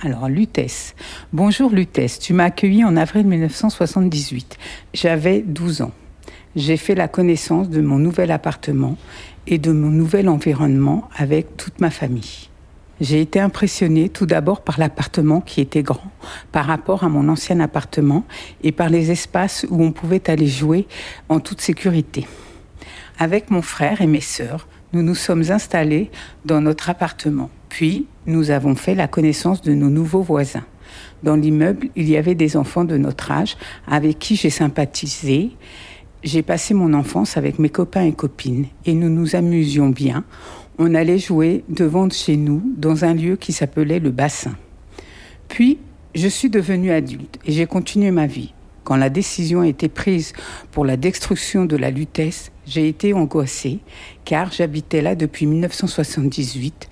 Alors, Lutèce. Bonjour Lutèce, tu m'as accueilli en avril 1978. J'avais 12 ans. J'ai fait la connaissance de mon nouvel appartement et de mon nouvel environnement avec toute ma famille. J'ai été impressionnée tout d'abord par l'appartement qui était grand par rapport à mon ancien appartement et par les espaces où on pouvait aller jouer en toute sécurité. Avec mon frère et mes sœurs, nous nous sommes installés dans notre appartement. Puis, nous avons fait la connaissance de nos nouveaux voisins. Dans l'immeuble, il y avait des enfants de notre âge avec qui j'ai sympathisé. J'ai passé mon enfance avec mes copains et copines et nous nous amusions bien. On allait jouer devant chez nous dans un lieu qui s'appelait le bassin. Puis, je suis devenue adulte et j'ai continué ma vie. Quand la décision a été prise pour la destruction de la Lutèce, j'ai été angoissée car j'habitais là depuis 1978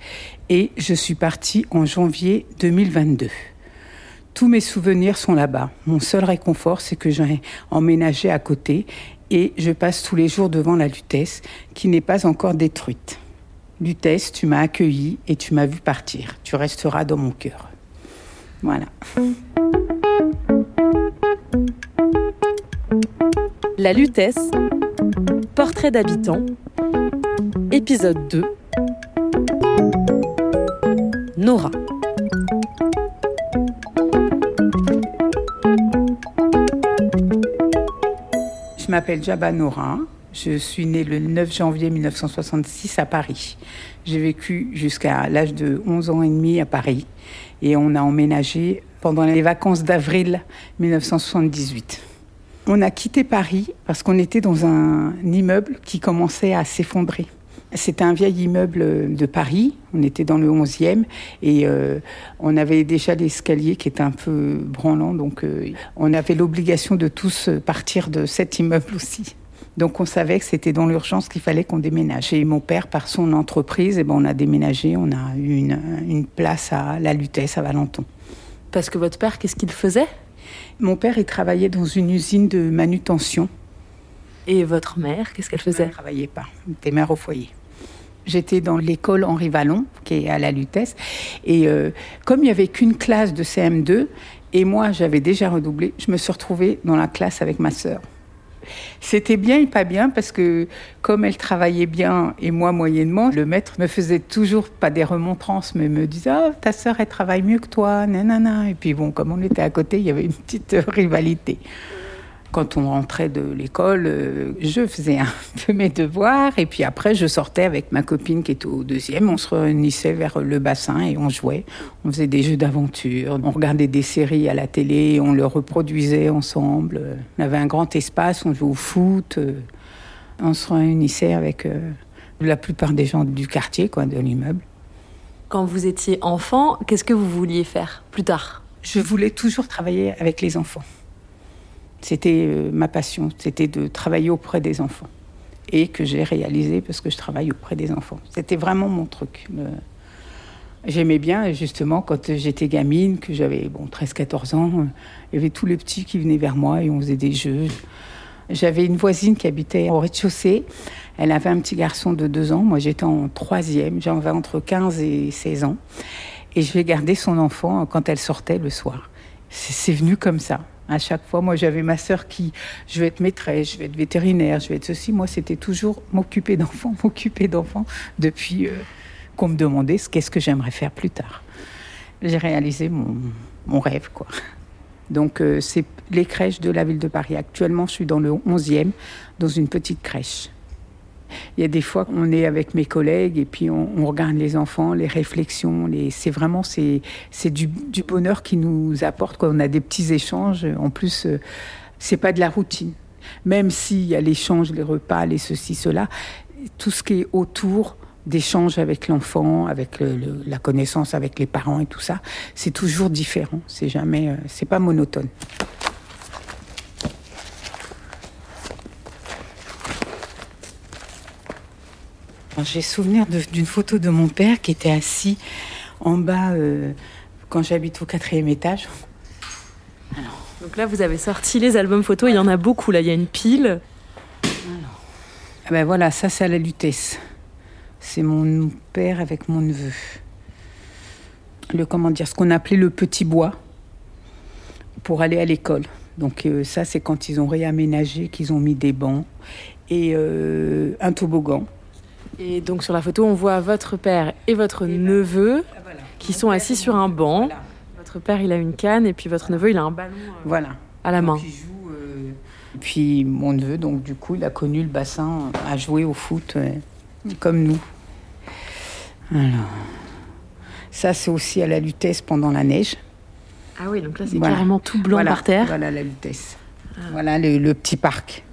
et je suis partie en janvier 2022. Tous mes souvenirs sont là-bas. Mon seul réconfort, c'est que j'ai emménagé à côté et je passe tous les jours devant la Lutèce qui n'est pas encore détruite. Lutèce, tu m'as accueilli et tu m'as vu partir. Tu resteras dans mon cœur. Voilà. La Lutèce, portrait d'habitant, épisode 2. Nora. Je m'appelle Jabba Nora. Je suis née le 9 janvier 1966 à Paris. J'ai vécu jusqu'à l'âge de 11 ans et demi à Paris et on a emménagé pendant les vacances d'avril 1978. On a quitté Paris parce qu'on était dans un immeuble qui commençait à s'effondrer. C'était un vieil immeuble de Paris, on était dans le 11e et euh, on avait déjà l'escalier qui était un peu branlant, donc euh, on avait l'obligation de tous partir de cet immeuble aussi. Donc on savait que c'était dans l'urgence qu'il fallait qu'on déménage. Et mon père, par son entreprise, eh ben, on a déménagé, on a eu une, une place à la Lutèce, à Valenton. Parce que votre père, qu'est-ce qu'il faisait? Mon père, il travaillait dans une usine de manutention. Et votre mère, qu'est-ce qu'elle faisait? Elle ne travaillait pas, elle était mère au foyer. J'étais dans l'école Henri Vallon, qui est à la Lutèce. Et euh, comme il n'y avait qu'une classe de CM2, et moi j'avais déjà redoublé, je me suis retrouvée dans la classe avec ma sœur. C'était bien et pas bien parce que comme elle travaillait bien et moi moyennement, le maître me faisait toujours pas des remontrances, mais me disait oh, ta sœur elle travaille mieux que toi, nanana. Et puis bon, comme on était à côté, il y avait une petite rivalité. Quand on rentrait de l'école, euh, je faisais un peu mes devoirs et puis après je sortais avec ma copine qui était au deuxième. On se réunissait vers le bassin et on jouait. On faisait des jeux d'aventure, on regardait des séries à la télé, on le reproduisait ensemble. On avait un grand espace, on jouait au foot. On se réunissait avec euh, la plupart des gens du quartier, quoi, de l'immeuble. Quand vous étiez enfant, qu'est-ce que vous vouliez faire plus tard? Je voulais toujours travailler avec les enfants. C'était euh, ma passion, c'était de travailler auprès des enfants. Et que j'ai réalisé parce que je travaille auprès des enfants. C'était vraiment mon truc. J'aimais bien, justement, quand j'étais gamine, que j'avais bon, 13-14 ans, euh, il y avait tous les petits qui venaient vers moi et on faisait des jeux. J'avais une voisine qui habitait au rez-de-chaussée. Elle avait un petit garçon de 2 ans. Moi, j'étais en troisième. J'avais entre 15 et 16 ans. Et je vais garder son enfant quand elle sortait le soir. C'est venu comme ça. À chaque fois, moi, j'avais ma sœur qui, je vais être maîtresse, je vais être vétérinaire, je vais être ceci. Moi, c'était toujours m'occuper d'enfants, m'occuper d'enfants, depuis euh, qu'on me demandait ce qu'est-ce que j'aimerais faire plus tard. J'ai réalisé mon, rêve, quoi. Donc, euh, c'est les crèches de la ville de Paris. Actuellement, je suis dans le 11e, dans une petite crèche. Il y a des fois qu'on est avec mes collègues et puis on, regarde les enfants, les réflexions. C'est vraiment c'est, c'est du, bonheur qui nous apporte. Quand on a des petits échanges, en plus, euh, c'est pas de la routine. Même s'il y a l'échange, les repas, les ceci, cela, tout ce qui est autour d'échange avec l'enfant, avec la connaissance avec les parents et tout ça, c'est toujours différent. C'est jamais, euh, c'est pas monotone. J'ai souvenir d'une photo de mon père qui était assis en bas euh, quand j'habite au quatrième étage. Donc là, vous avez sorti les albums photos. Il y en a beaucoup. Là, il y a une pile. Ah ben voilà, ça c'est à la Lutèce. C'est mon père avec mon neveu. le comment dire, ce qu'on appelait le petit bois pour aller à l'école. Donc euh, ça, c'est quand ils ont réaménagé, qu'ils ont mis des bancs et euh, un toboggan. Et donc sur la photo, on voit votre père et votre Et ben, neveu Voilà. qui sont assis sur un banc. Voilà. Votre père, il a une canne et puis votre neveu, il a un ballon euh, Voilà. à la main. Donc, il joue, euh, et Puis mon neveu, donc du coup, il a connu le bassin à jouer au foot euh, comme nous. Alors, ça c'est aussi à la Lutèce pendant la neige. Ah oui, donc là, c'est Voilà. carrément tout blanc par terre. Ah. Voilà la Lutèce. Voilà le, le petit parc.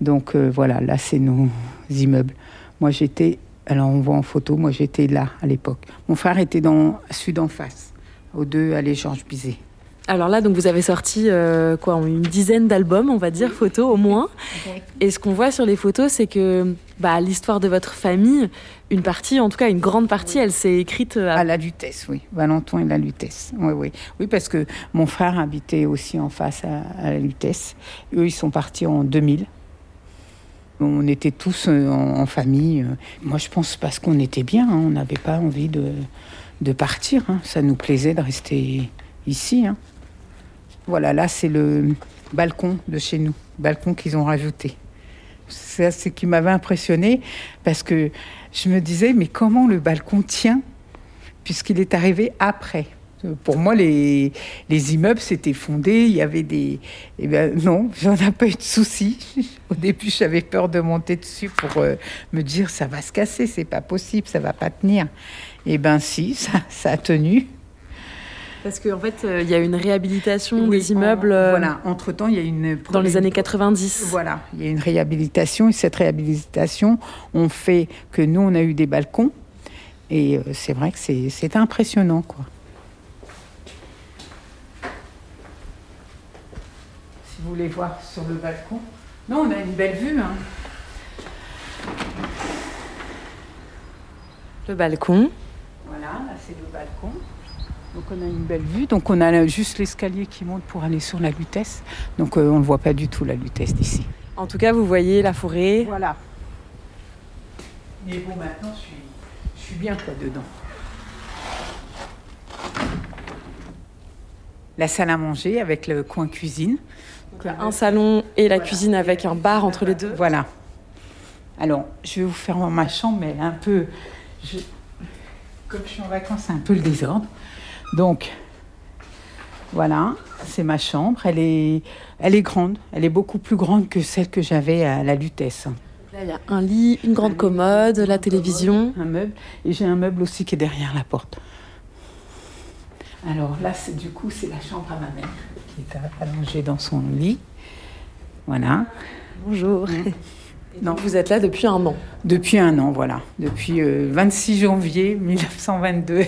Donc euh, voilà, là c'est nos immeubles. Moi j'étais, alors on voit en photo, moi j'étais là à l'époque. Mon frère était dans sud en face, aux deux allées Georges Bizet. Alors là, donc vous avez sorti euh, quoi, une dizaine d'albums, on va dire, photos au moins. Et ce qu'on voit sur les photos, c'est que bah, l'histoire de votre famille, une partie, en tout cas une grande partie, elle s'est écrite à... À la Lutèce, oui. Valenton et la Lutèce. Oui, oui. Oui, parce que mon frère habitait aussi en face à, à la Lutèce. Eux, ils sont partis en 2000. On était tous euh, en, famille. Moi, je pense parce qu'on était bien. hein. On n'avait pas envie de, de partir. hein. Ça nous plaisait de rester ici. hein. Voilà, là, c'est le balcon de chez nous. Balcon qu'ils ont rajouté. C'est ce qui m'avait impressionné parce que je me disais, mais comment le balcon tient puisqu'il est arrivé après? Pour moi, les, les immeubles s'étaient fondés, il y avait des... Eh ben non, j'en ai pas eu de souci. Au début, j'avais peur de monter dessus pour euh, me dire, ça va se casser, c'est pas possible, ça va pas tenir. Eh ben si, ça, ça a tenu. Parce qu'en fait, euh, il y a une réhabilitation Oui, des immeubles en- euh, voilà, entre-temps, il y a une... dans les années 90. Voilà, il y a une réhabilitation et cette réhabilitation, on fait que nous, on a eu des balcons et c'est vrai que c'est c'est impressionnant, quoi. Vous voulez voir sur le balcon, non, on a une belle vue. Hein. Le balcon. Voilà, là c'est le balcon. Donc on a une belle vue. Donc on a juste l'escalier qui monte pour aller sur la Lutèce. Donc euh, on ne voit pas du tout la Lutèce d'ici. En tout cas, vous voyez la forêt. Voilà. Mais bon, maintenant, je suis, je suis bien quoi dedans. La salle à manger avec le coin cuisine. Donc, un salon et la cuisine avec un bar entre les deux. Voilà. Alors, je vais vous faire voir ma chambre, mais un peu. je- Comme je suis en vacances, c'est un peu le désordre. Donc, voilà, c'est ma chambre. Elle est, elle est grande. Elle est beaucoup plus grande que celle que j'avais à la Lutèce. Là, il y a un lit, une grande commode, la télévision. Un meuble. Et j'ai un meuble aussi qui est derrière la porte. Alors là, c'est- du coup, c'est la chambre à ma mère qui est allongée dans son lit. Voilà. Bonjour. Non. Vous êtes là depuis un an. Depuis un an, voilà. Depuis euh, 26 janvier 1922.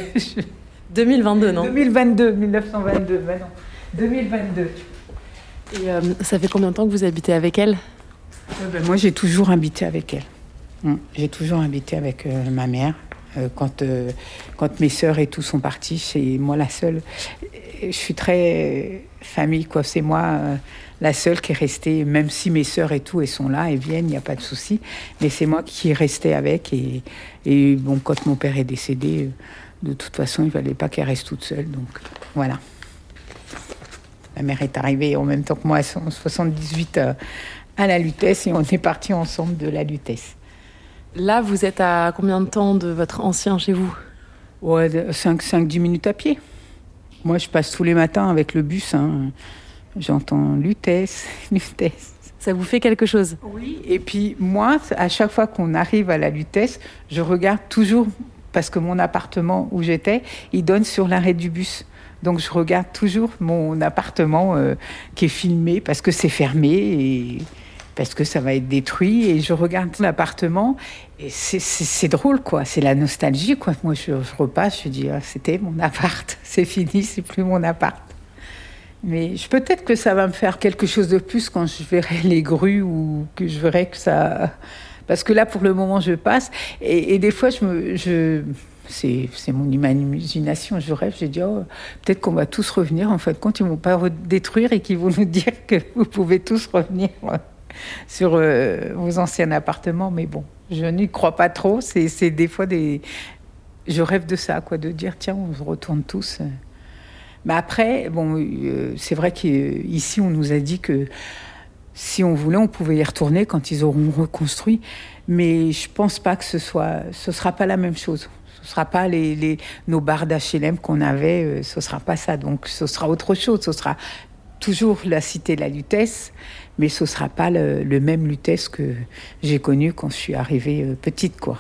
2022, non? 2022, 1922, bah non. 2022. Et euh, ça fait combien de temps que vous habitez avec elle? Euh, ben, moi, j'ai toujours habité avec elle. Mm. J'ai toujours habité avec euh, ma mère. Euh, quand, euh, quand mes sœurs et tout sont partis, c'est moi la seule. Je suis très euh, famille, quoi. C'est moi la seule qui est restée, même si mes sœurs et tout, elles sont là, elles viennent, il n'y a pas de souci. Mais c'est moi qui est restée avec. Et, bon, quand mon père est décédé, de toute façon, il ne fallait pas qu'elle reste toute seule. Donc voilà. Ma mère est arrivée en même temps que moi en 78 euh, à la Lutèce et on est partis ensemble de la Lutèce. Là, vous êtes à combien de temps de votre ancien chez vous? Ouais, 5-10 minutes à pied. Moi, je passe tous les matins avec le bus. hein. J'entends Lutèce, Lutèce. Ça vous fait quelque chose? Oui. Et puis moi, à chaque fois qu'on arrive à la Lutèce, je regarde toujours, parce que mon appartement où j'étais, il donne sur l'arrêt du bus. Donc je regarde toujours mon appartement euh, qui est filmé parce que c'est fermé et parce que ça va être détruit. Et je regarde l'appartement et c'est- drôle, quoi. C'est la nostalgie, quoi. Moi, je, repasse, je dis, ah, c'était mon appart, c'est fini, c'est plus mon appart. Mais peut-être que ça va me faire quelque chose de plus quand je verrai les grues ou que je verrai que ça. Parce que là, pour le moment, je passe. Et, des fois, je me. Je... C'est mon imagination, je rêve, je dis, oh, peut-être qu'on va tous revenir. En fin de compte, ils ne vont pas détruire et qu'ils vont nous dire que vous pouvez tous revenir sur euh, vos anciens appartements. Mais bon, je n'y crois pas trop. C'est des fois des, je rêve de ça, quoi, de dire tiens, on se retourne tous. Mais après, bon, euh, c'est vrai qu'ici, on nous a dit que si on voulait, on pouvait y retourner quand ils auront reconstruit. Mais je pense pas que ce soit, ce sera pas la même chose. Ce sera pas les, nos barres d'HLM qu'on avait, euh, ce sera pas ça. Donc, ce sera autre chose. Ce sera toujours la cité la Lutèce, mais ce sera pas le, le même Lutèce que j'ai connu quand je suis arrivée euh, petite, quoi.